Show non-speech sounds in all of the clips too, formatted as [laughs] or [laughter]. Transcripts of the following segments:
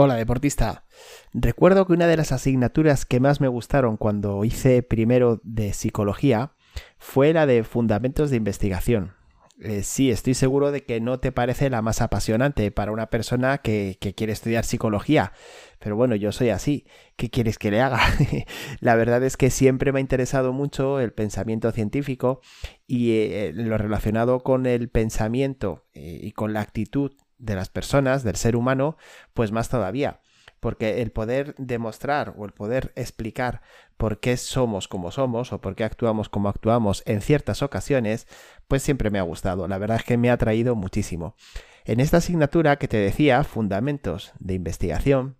Hola deportista. Recuerdo que una de las asignaturas que más me gustaron cuando hice primero de psicología fue la de fundamentos de investigación. Eh, sí, estoy seguro de que no te parece la más apasionante para una persona que, quiere estudiar psicología, pero bueno, yo soy así. ¿Qué quieres que le haga? [laughs] la verdad es que siempre me ha interesado mucho el pensamiento científico y eh, lo relacionado con el pensamiento eh, y con la actitud de las personas, del ser humano, pues más todavía. Porque el poder demostrar o el poder explicar por qué somos como somos o por qué actuamos como actuamos en ciertas ocasiones, pues siempre me ha gustado. La verdad es que me ha atraído muchísimo. En esta asignatura que te decía, Fundamentos de Investigación,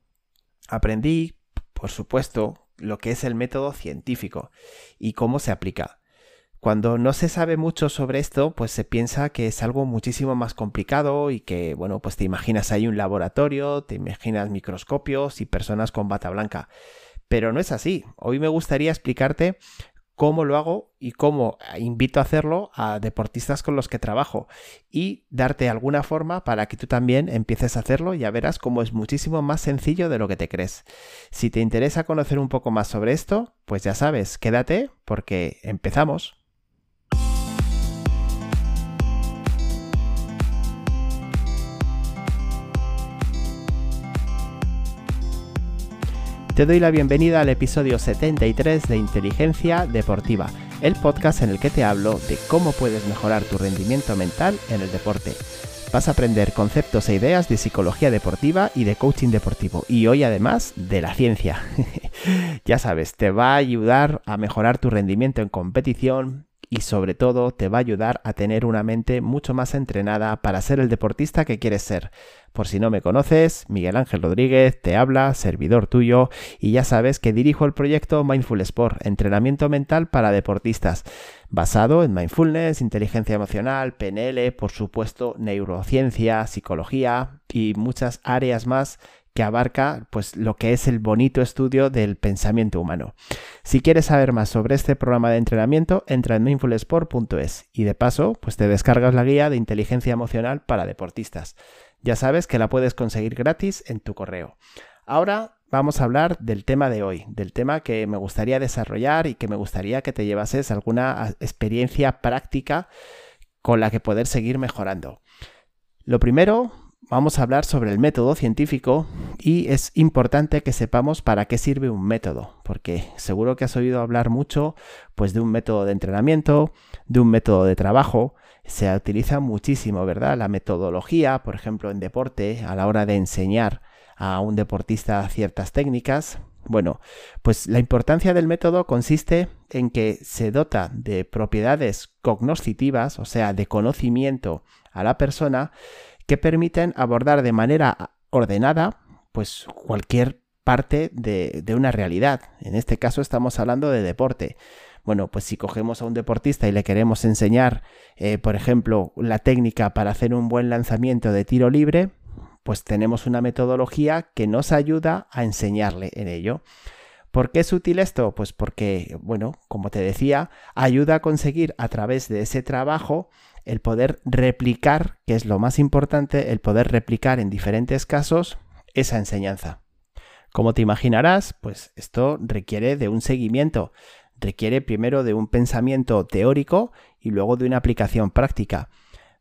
aprendí, por supuesto, lo que es el método científico y cómo se aplica. Cuando no se sabe mucho sobre esto, pues se piensa que es algo muchísimo más complicado y que, bueno, pues te imaginas ahí un laboratorio, te imaginas microscopios y personas con bata blanca. Pero no es así. Hoy me gustaría explicarte cómo lo hago y cómo invito a hacerlo a deportistas con los que trabajo y darte alguna forma para que tú también empieces a hacerlo y ya verás cómo es muchísimo más sencillo de lo que te crees. Si te interesa conocer un poco más sobre esto, pues ya sabes, quédate porque empezamos. Te doy la bienvenida al episodio 73 de Inteligencia Deportiva, el podcast en el que te hablo de cómo puedes mejorar tu rendimiento mental en el deporte. Vas a aprender conceptos e ideas de psicología deportiva y de coaching deportivo y hoy además de la ciencia. [laughs] ya sabes, te va a ayudar a mejorar tu rendimiento en competición, y sobre todo te va a ayudar a tener una mente mucho más entrenada para ser el deportista que quieres ser. Por si no me conoces, Miguel Ángel Rodríguez te habla, servidor tuyo, y ya sabes que dirijo el proyecto Mindful Sport, entrenamiento mental para deportistas, basado en mindfulness, inteligencia emocional, PNL, por supuesto, neurociencia, psicología y muchas áreas más que abarca pues lo que es el bonito estudio del pensamiento humano. Si quieres saber más sobre este programa de entrenamiento, entra en mindfulsport.es y de paso, pues te descargas la guía de inteligencia emocional para deportistas. Ya sabes que la puedes conseguir gratis en tu correo. Ahora vamos a hablar del tema de hoy, del tema que me gustaría desarrollar y que me gustaría que te llevases alguna experiencia práctica con la que poder seguir mejorando. Lo primero, vamos a hablar sobre el método científico y es importante que sepamos para qué sirve un método, porque seguro que has oído hablar mucho pues de un método de entrenamiento, de un método de trabajo, se utiliza muchísimo, ¿verdad? La metodología, por ejemplo, en deporte, a la hora de enseñar a un deportista ciertas técnicas. Bueno, pues la importancia del método consiste en que se dota de propiedades cognoscitivas, o sea, de conocimiento a la persona, que permiten abordar de manera ordenada pues cualquier parte de, una realidad. En este caso estamos hablando de deporte. Bueno, pues si cogemos a un deportista y le queremos enseñar, eh, por ejemplo, la técnica para hacer un buen lanzamiento de tiro libre, pues tenemos una metodología que nos ayuda a enseñarle en ello. ¿Por qué es útil esto? Pues porque, bueno, como te decía, ayuda a conseguir a través de ese trabajo el poder replicar, que es lo más importante, el poder replicar en diferentes casos esa enseñanza. Como te imaginarás, pues esto requiere de un seguimiento, requiere primero de un pensamiento teórico y luego de una aplicación práctica.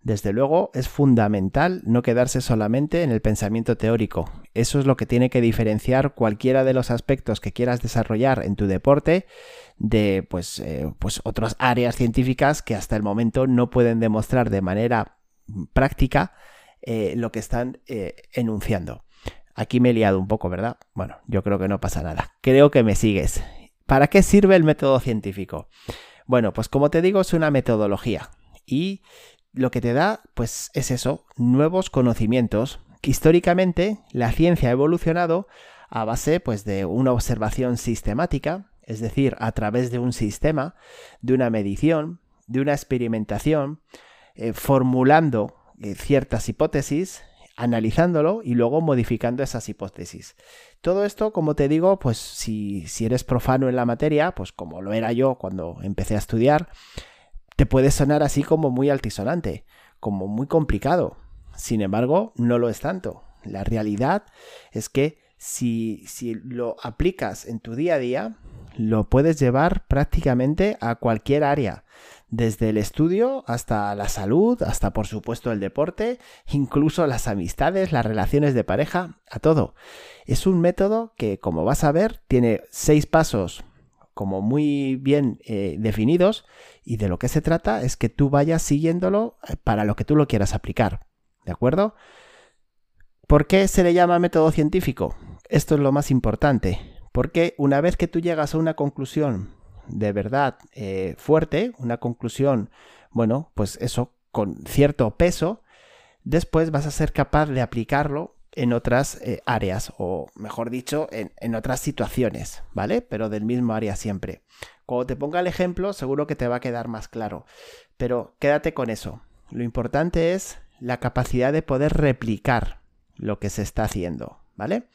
Desde luego es fundamental no quedarse solamente en el pensamiento teórico. Eso es lo que tiene que diferenciar cualquiera de los aspectos que quieras desarrollar en tu deporte de pues, eh, pues otras áreas científicas que hasta el momento no pueden demostrar de manera práctica eh, lo que están eh, enunciando. Aquí me he liado un poco, ¿verdad? Bueno, yo creo que no pasa nada. Creo que me sigues. ¿Para qué sirve el método científico? Bueno, pues como te digo, es una metodología y lo que te da, pues es eso, nuevos conocimientos. Históricamente, la ciencia ha evolucionado a base pues, de una observación sistemática, es decir, a través de un sistema, de una medición, de una experimentación, eh, formulando eh, ciertas hipótesis, analizándolo y luego modificando esas hipótesis. Todo esto, como te digo, pues si, si eres profano en la materia, pues como lo era yo cuando empecé a estudiar, te puede sonar así como muy altisonante, como muy complicado. Sin embargo, no lo es tanto. La realidad es que si, si lo aplicas en tu día a día, lo puedes llevar prácticamente a cualquier área desde el estudio hasta la salud, hasta por supuesto el deporte, incluso las amistades, las relaciones de pareja, a todo. Es un método que, como vas a ver, tiene seis pasos como muy bien eh, definidos y de lo que se trata es que tú vayas siguiéndolo eh, para lo que tú lo quieras aplicar. ¿De acuerdo? ¿Por qué se le llama método científico? Esto es lo más importante, porque una vez que tú llegas a una conclusión de verdad eh, fuerte, una conclusión, bueno, pues eso con cierto peso, después vas a ser capaz de aplicarlo en otras eh, áreas, o mejor dicho, en, en, otras situaciones, ¿vale? Pero del mismo área siempre. Cuando te ponga el ejemplo, seguro que te va a quedar más claro. Pero quédate con eso. Lo importante es la capacidad de poder replicar lo que se está haciendo, ¿vale?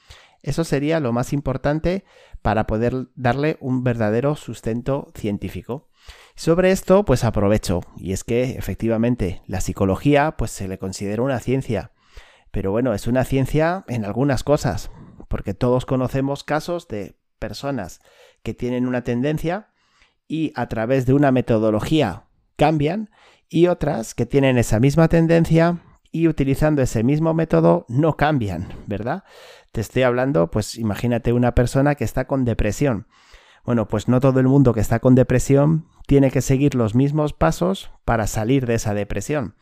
Eso sería lo más importante para poder darle un verdadero sustento científico. Sobre esto, pues aprovecho, y es que efectivamente la psicología pues se le considera una ciencia, pero bueno, es una ciencia en algunas cosas, porque todos conocemos casos de personas que tienen una tendencia y a través de una metodología cambian y otras que tienen esa misma tendencia y utilizando ese mismo método no cambian, ¿verdad? Te estoy hablando, pues imagínate una persona que está con depresión. Bueno, pues no todo el mundo que está con depresión tiene que seguir los mismos pasos para salir de esa depresión.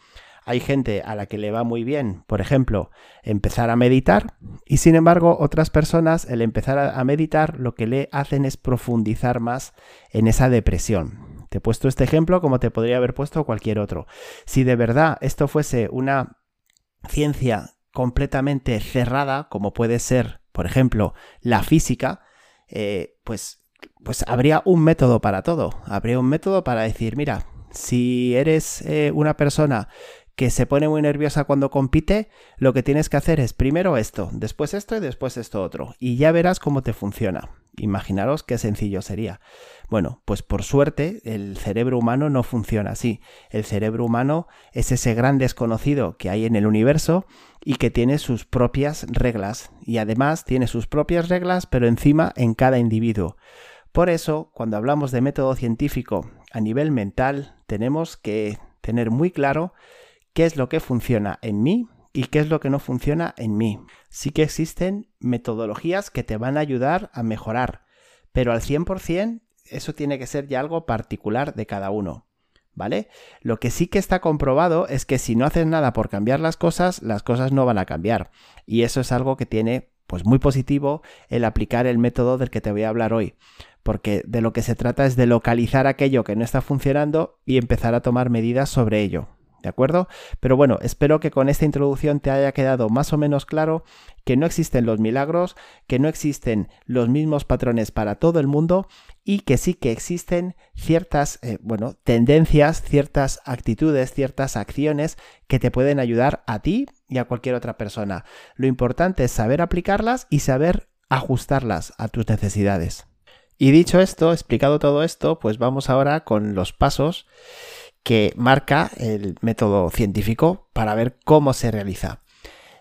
Hay gente a la que le va muy bien, por ejemplo, empezar a meditar y sin embargo otras personas el empezar a meditar lo que le hacen es profundizar más en esa depresión. Te he puesto este ejemplo como te podría haber puesto cualquier otro. Si de verdad esto fuese una ciencia completamente cerrada, como puede ser, por ejemplo, la física, eh, pues, pues habría un método para todo. Habría un método para decir, mira, si eres eh, una persona que se pone muy nerviosa cuando compite, lo que tienes que hacer es primero esto, después esto y después esto otro. Y ya verás cómo te funciona. Imaginaros qué sencillo sería. Bueno, pues por suerte el cerebro humano no funciona así. El cerebro humano es ese gran desconocido que hay en el universo y que tiene sus propias reglas. Y además tiene sus propias reglas, pero encima en cada individuo. Por eso, cuando hablamos de método científico a nivel mental, tenemos que tener muy claro qué es lo que funciona en mí y qué es lo que no funciona en mí. Sí que existen metodologías que te van a ayudar a mejorar, pero al 100% eso tiene que ser ya algo particular de cada uno. ¿Vale? Lo que sí que está comprobado es que si no haces nada por cambiar las cosas, las cosas no van a cambiar. Y eso es algo que tiene pues muy positivo el aplicar el método del que te voy a hablar hoy. Porque de lo que se trata es de localizar aquello que no está funcionando y empezar a tomar medidas sobre ello. ¿De acuerdo? Pero bueno, espero que con esta introducción te haya quedado más o menos claro que no existen los milagros, que no existen los mismos patrones para todo el mundo y que sí que existen ciertas, eh, bueno, tendencias, ciertas actitudes, ciertas acciones que te pueden ayudar a ti y a cualquier otra persona. Lo importante es saber aplicarlas y saber ajustarlas a tus necesidades. Y dicho esto, explicado todo esto, pues vamos ahora con los pasos que marca el método científico para ver cómo se realiza.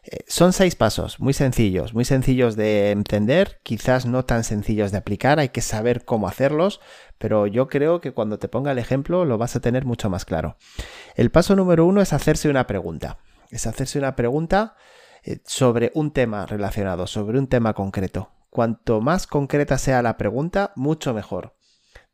Eh, son seis pasos, muy sencillos, muy sencillos de entender, quizás no tan sencillos de aplicar, hay que saber cómo hacerlos, pero yo creo que cuando te ponga el ejemplo lo vas a tener mucho más claro. El paso número uno es hacerse una pregunta. Es hacerse una pregunta eh, sobre un tema relacionado, sobre un tema concreto. Cuanto más concreta sea la pregunta, mucho mejor.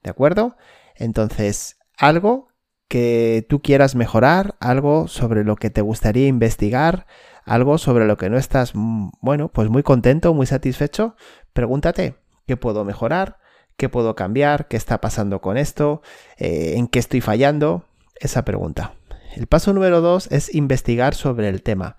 ¿De acuerdo? Entonces, algo que tú quieras mejorar, algo sobre lo que te gustaría investigar, algo sobre lo que no estás, mm, bueno, pues muy contento, muy satisfecho, pregúntate, ¿qué puedo mejorar? ¿Qué puedo cambiar? ¿Qué está pasando con esto? Eh, ¿En qué estoy fallando? Esa pregunta. El paso número dos es investigar sobre el tema.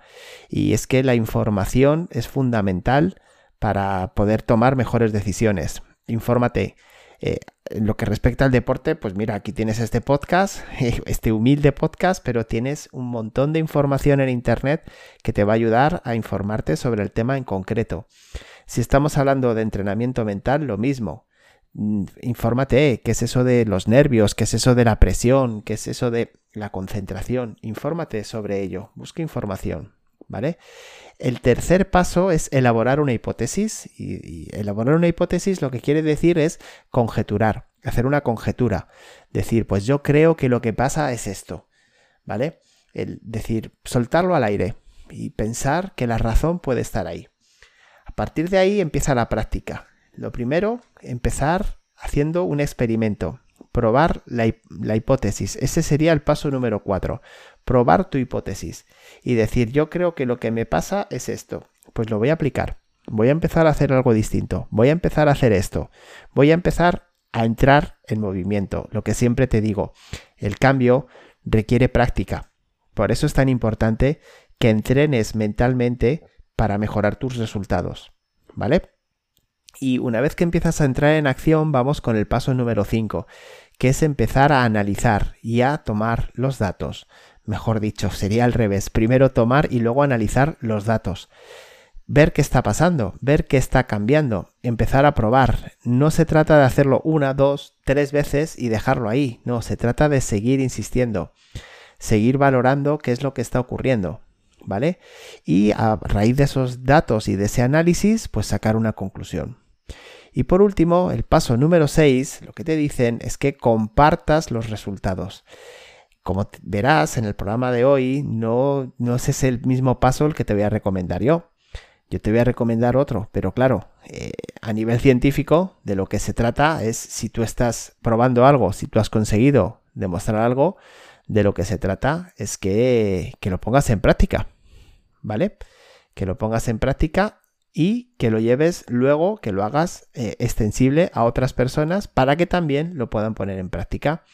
Y es que la información es fundamental para poder tomar mejores decisiones. Infórmate. Eh, en lo que respecta al deporte, pues mira, aquí tienes este podcast, [laughs] este humilde podcast, pero tienes un montón de información en Internet que te va a ayudar a informarte sobre el tema en concreto. Si estamos hablando de entrenamiento mental, lo mismo. Mm, infórmate, qué es eso de los nervios, qué es eso de la presión, qué es eso de la concentración. Infórmate sobre ello, busca información, ¿vale? El tercer paso es elaborar una hipótesis y, elaborar una hipótesis lo que quiere decir es conjeturar, hacer una conjetura, decir, pues yo creo que lo que pasa es esto, ¿vale? El decir, soltarlo al aire y pensar que la razón puede estar ahí. A partir de ahí empieza la práctica. Lo primero, empezar haciendo un experimento, probar la, la, hipótesis. Ese sería el paso número 4. Probar tu hipótesis y decir, yo creo que lo que me pasa es esto. Pues lo voy a aplicar. Voy a empezar a hacer algo distinto. Voy a empezar a hacer esto. Voy a empezar a entrar en movimiento. Lo que siempre te digo, el cambio requiere práctica. Por eso es tan importante que entrenes mentalmente para mejorar tus resultados. ¿Vale? Y una vez que empiezas a entrar en acción, vamos con el paso número 5, que es empezar a analizar y a tomar los datos. Mejor dicho, sería al revés. Primero tomar y luego analizar los datos. Ver qué está pasando, ver qué está cambiando, empezar a probar. No se trata de hacerlo una, dos, tres veces y dejarlo ahí. No, se trata de seguir insistiendo, seguir valorando qué es lo que está ocurriendo. ¿Vale? Y a raíz de esos datos y de ese análisis, pues sacar una conclusión. Y por último, el paso número 6, lo que te dicen es que compartas los resultados. Como verás en el programa de hoy, no, no es el mismo paso el que te voy a recomendar yo. Yo te voy a recomendar otro, pero claro, eh, a nivel científico, de lo que se trata es si tú estás probando algo, si tú has conseguido demostrar algo, de lo que se trata es que, que lo pongas en práctica, ¿vale? Que lo pongas en práctica y que lo lleves luego, que lo hagas eh, extensible a otras personas para que también lo puedan poner en práctica.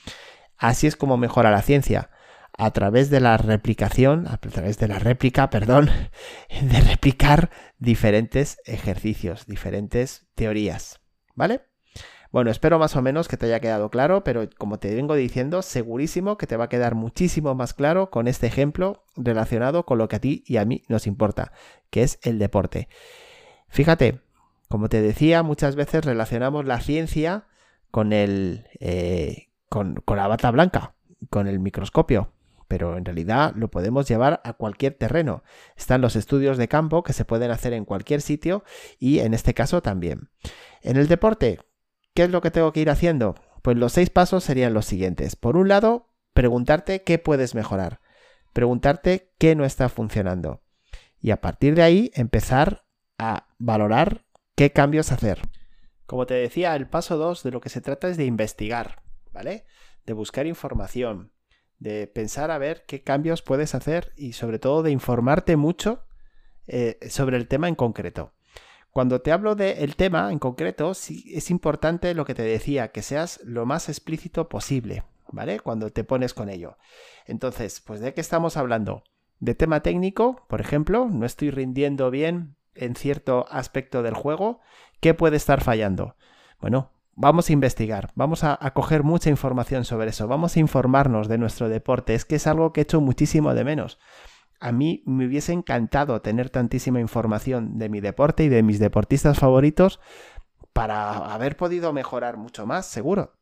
Así es como mejora la ciencia, a través de la replicación, a través de la réplica, perdón, [laughs] de replicar diferentes ejercicios, diferentes teorías, ¿vale? Bueno, espero más o menos que te haya quedado claro, pero como te vengo diciendo, segurísimo que te va a quedar muchísimo más claro con este ejemplo relacionado con lo que a ti y a mí nos importa, que es el deporte. Fíjate, como te decía, muchas veces relacionamos la ciencia con el eh, con, la bata blanca, con el microscopio pero en realidad lo podemos llevar a cualquier terreno. Están los estudios de campo que se pueden hacer en cualquier sitio y en este caso también. En el deporte, ¿qué es lo que tengo que ir haciendo? Pues los seis pasos serían los siguientes. Por un lado, preguntarte qué puedes mejorar. Preguntarte qué no está funcionando. Y a partir de ahí empezar a valorar qué cambios hacer. Como te decía, el paso 2 de lo que se trata es de investigar, ¿vale? De buscar información, de pensar a ver qué cambios puedes hacer y sobre todo de informarte mucho eh, sobre el tema en concreto. Cuando te hablo del tema en concreto, sí, es importante lo que te decía, que seas lo más explícito posible, ¿vale? Cuando te pones con ello. Entonces, pues de qué estamos hablando? De tema técnico, por ejemplo, no estoy rindiendo bien en cierto aspecto del juego, ¿qué puede estar fallando? Bueno, vamos a investigar, vamos a, coger mucha información sobre eso, vamos a informarnos de nuestro deporte, es que es algo que he hecho muchísimo de menos. A mí me hubiese encantado tener tantísima información de mi deporte y de mis deportistas favoritos para haber podido mejorar mucho más, seguro.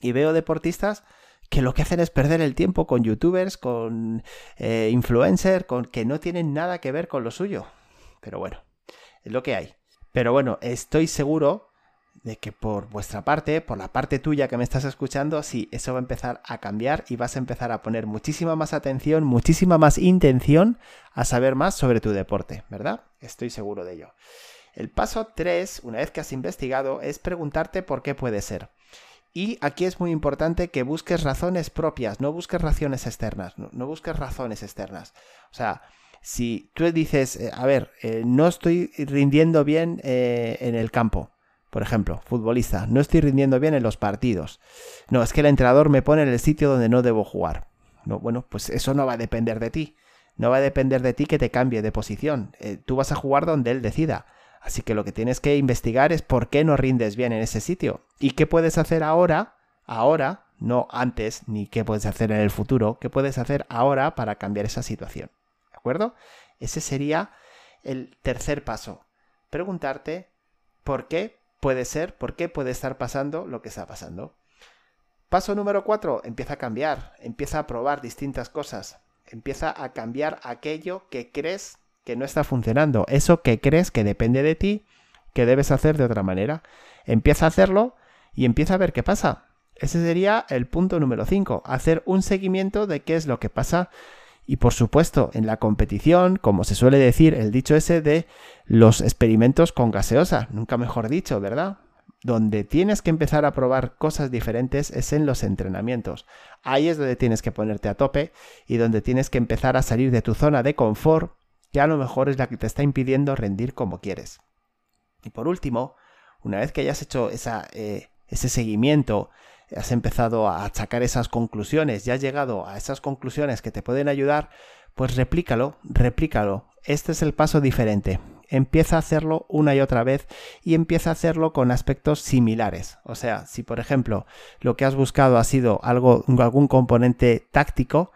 Y veo deportistas que lo que hacen es perder el tiempo con youtubers, con eh, influencers, con que no tienen nada que ver con lo suyo. Pero bueno, es lo que hay. Pero bueno, estoy seguro de que por vuestra parte, por la parte tuya que me estás escuchando, sí, eso va a empezar a cambiar y vas a empezar a poner muchísima más atención, muchísima más intención a saber más sobre tu deporte, ¿verdad? Estoy seguro de ello. El paso 3, una vez que has investigado, es preguntarte por qué puede ser. Y aquí es muy importante que busques razones propias, no busques razones externas, no, busques razones externas. O sea, si tú dices, eh, a ver, eh, no estoy rindiendo bien eh, en el campo, por ejemplo, futbolista, no estoy rindiendo bien en los partidos. No, es que el entrenador me pone en el sitio donde no debo jugar. No, bueno, pues eso no va a depender de ti. No va a depender de ti que te cambie de posición. tú vas a jugar donde él decida. Así que lo que tienes que investigar es por qué no rindes bien en ese sitio. ¿Y qué puedes hacer ahora? Ahora, no antes, ni qué puedes hacer en el futuro. ¿Qué puedes hacer ahora para cambiar esa situación? acuerdo? Ese sería el tercer paso. Preguntarte por qué puede ser, por qué puede estar pasando lo que está pasando. Paso número cuatro, empieza a cambiar, empieza a probar distintas cosas, empieza a cambiar aquello que crees que no está funcionando, eso que crees que depende de ti, que debes hacer de otra manera. Empieza a hacerlo y empieza a ver qué pasa. Ese sería el punto número 5, hacer un seguimiento de qué es lo que pasa. Y por supuesto, en la competición, como se suele decir, el dicho ese de los experimentos con gaseosa, nunca mejor dicho, ¿verdad? Donde tienes que empezar a probar cosas diferentes es en los entrenamientos. Ahí es donde tienes que ponerte a tope y donde tienes que empezar a salir de tu zona de confort, que a lo mejor es la que te está impidiendo rendir como quieres. Y por último, una vez que hayas hecho eh, ese seguimiento, has empezado a sacar esas conclusiones, ya has llegado a esas conclusiones que te pueden ayudar, pues replícalo, replícalo. Este es el paso diferente. Empieza a hacerlo una y otra vez y empieza a hacerlo con aspectos similares. O sea, si por ejemplo lo que has buscado ha sido algo, algún componente táctico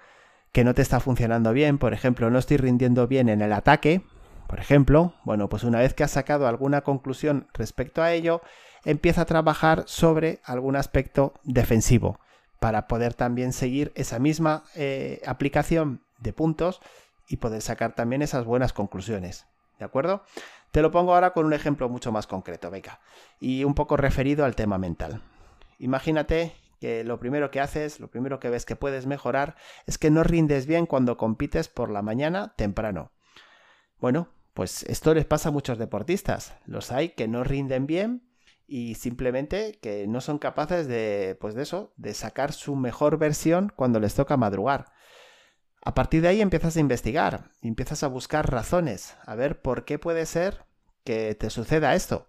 que no te está funcionando bien, por ejemplo, no estoy rindiendo bien en el ataque, por ejemplo, bueno, pues una vez que has sacado alguna conclusión respecto a ello, empieza a trabajar sobre algún aspecto defensivo para poder también seguir esa misma eh, aplicación de puntos y poder sacar también esas buenas conclusiones. ¿De acuerdo? Te lo pongo ahora con un ejemplo mucho más concreto, Beca, y un poco referido al tema mental. Imagínate que lo primero que haces, lo primero que ves que puedes mejorar, es que no rindes bien cuando compites por la mañana temprano. Bueno, pues esto les pasa a muchos deportistas. Los hay que no rinden bien y simplemente que no son capaces de, pues de eso, de sacar su mejor versión cuando les toca madrugar. A partir de ahí empiezas a investigar, empiezas a buscar razones, a ver por qué puede ser que te suceda esto.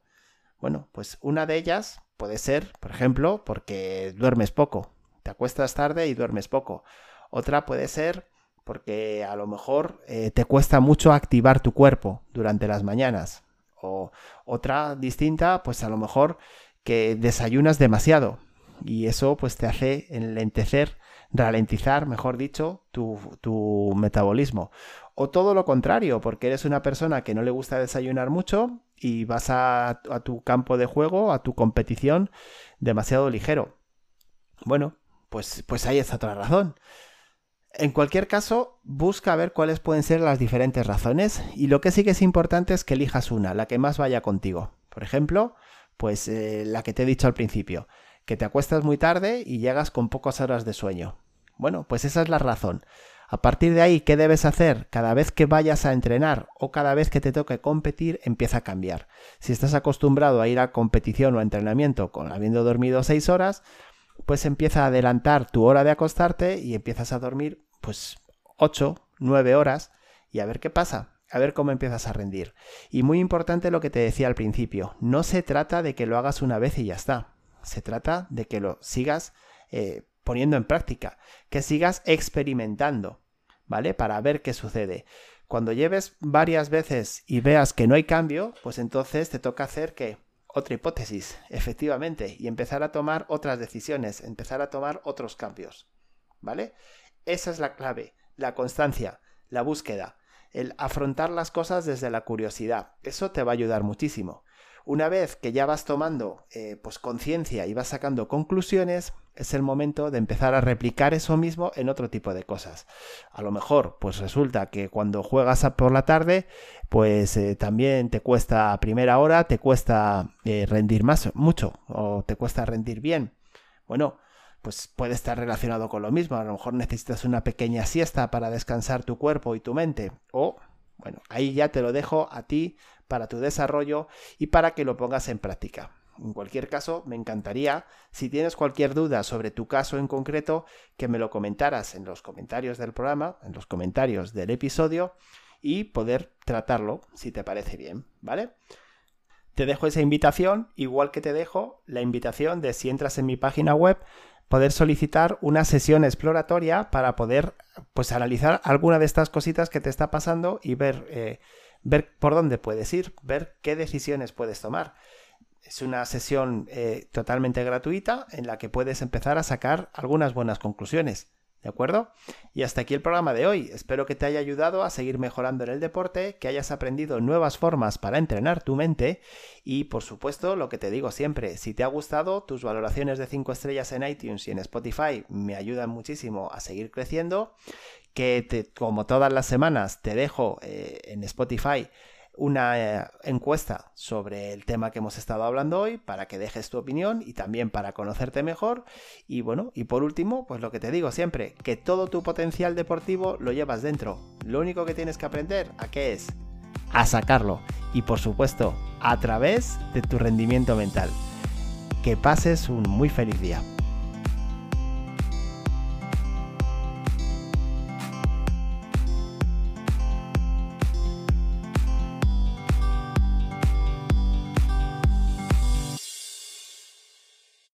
Bueno, pues una de ellas puede ser, por ejemplo, porque duermes poco, te acuestas tarde y duermes poco. Otra puede ser porque a lo mejor eh, te cuesta mucho activar tu cuerpo durante las mañanas. O otra distinta, pues a lo mejor que desayunas demasiado y eso pues te hace enlentecer, ralentizar, mejor dicho, tu, tu metabolismo. O todo lo contrario, porque eres una persona que no le gusta desayunar mucho y vas a, tu campo de juego, a tu competición, demasiado ligero. Bueno, pues, pues ahí está otra razón. En cualquier caso, busca ver cuáles pueden ser las diferentes razones y lo que sí que es importante es que elijas una, la que más vaya contigo. Por ejemplo, pues eh, la que te he dicho al principio, que te acuestas muy tarde y llegas con pocas horas de sueño. Bueno, pues esa es la razón. A partir de ahí, ¿qué debes hacer? Cada vez que vayas a entrenar o cada vez que te toque competir, empieza a cambiar. Si estás acostumbrado a ir a competición o a entrenamiento con habiendo dormido 6 horas, pues empieza a adelantar tu hora de acostarte y empiezas a dormir pues 8, 9 horas y a ver qué pasa, a ver cómo empiezas a rendir. Y muy importante lo que te decía al principio, no se trata de que lo hagas una vez y ya está, se trata de que lo sigas eh, poniendo en práctica, que sigas experimentando, ¿vale? Para ver qué sucede. Cuando lleves varias veces y veas que no hay cambio, pues entonces te toca hacer que otra hipótesis, efectivamente, y empezar a tomar otras decisiones, empezar a tomar otros cambios. ¿Vale? Esa es la clave, la constancia, la búsqueda, el afrontar las cosas desde la curiosidad. Eso te va a ayudar muchísimo. Una vez que ya vas tomando eh, pues conciencia y vas sacando conclusiones, es el momento de empezar a replicar eso mismo en otro tipo de cosas. A lo mejor, pues resulta que cuando juegas por la tarde, pues eh, también te cuesta a primera hora, te cuesta eh, rendir más, mucho, o te cuesta rendir bien. Bueno, pues puede estar relacionado con lo mismo. A lo mejor necesitas una pequeña siesta para descansar tu cuerpo y tu mente. O, bueno, ahí ya te lo dejo a ti para tu desarrollo y para que lo pongas en práctica. En cualquier caso, me encantaría, si tienes cualquier duda sobre tu caso en concreto, que me lo comentaras en los comentarios del programa, en los comentarios del episodio, y poder tratarlo si te parece bien, ¿vale? Te dejo esa invitación, igual que te dejo la invitación de si entras en mi página web, poder solicitar una sesión exploratoria para poder pues analizar alguna de estas cositas que te está pasando y ver eh, ver por dónde puedes ir, ver qué decisiones puedes tomar. Es una sesión eh, totalmente gratuita en la que puedes empezar a sacar algunas buenas conclusiones. ¿De acuerdo? Y hasta aquí el programa de hoy. Espero que te haya ayudado a seguir mejorando en el deporte, que hayas aprendido nuevas formas para entrenar tu mente y, por supuesto, lo que te digo siempre, si te ha gustado, tus valoraciones de 5 estrellas en iTunes y en Spotify me ayudan muchísimo a seguir creciendo, que como todas las semanas te dejo eh, en Spotify una eh, encuesta sobre el tema que hemos estado hablando hoy para que dejes tu opinión y también para conocerte mejor. Y bueno, y por último, pues lo que te digo siempre, que todo tu potencial deportivo lo llevas dentro. Lo único que tienes que aprender a qué es a sacarlo y por supuesto a través de tu rendimiento mental. Que pases un muy feliz día.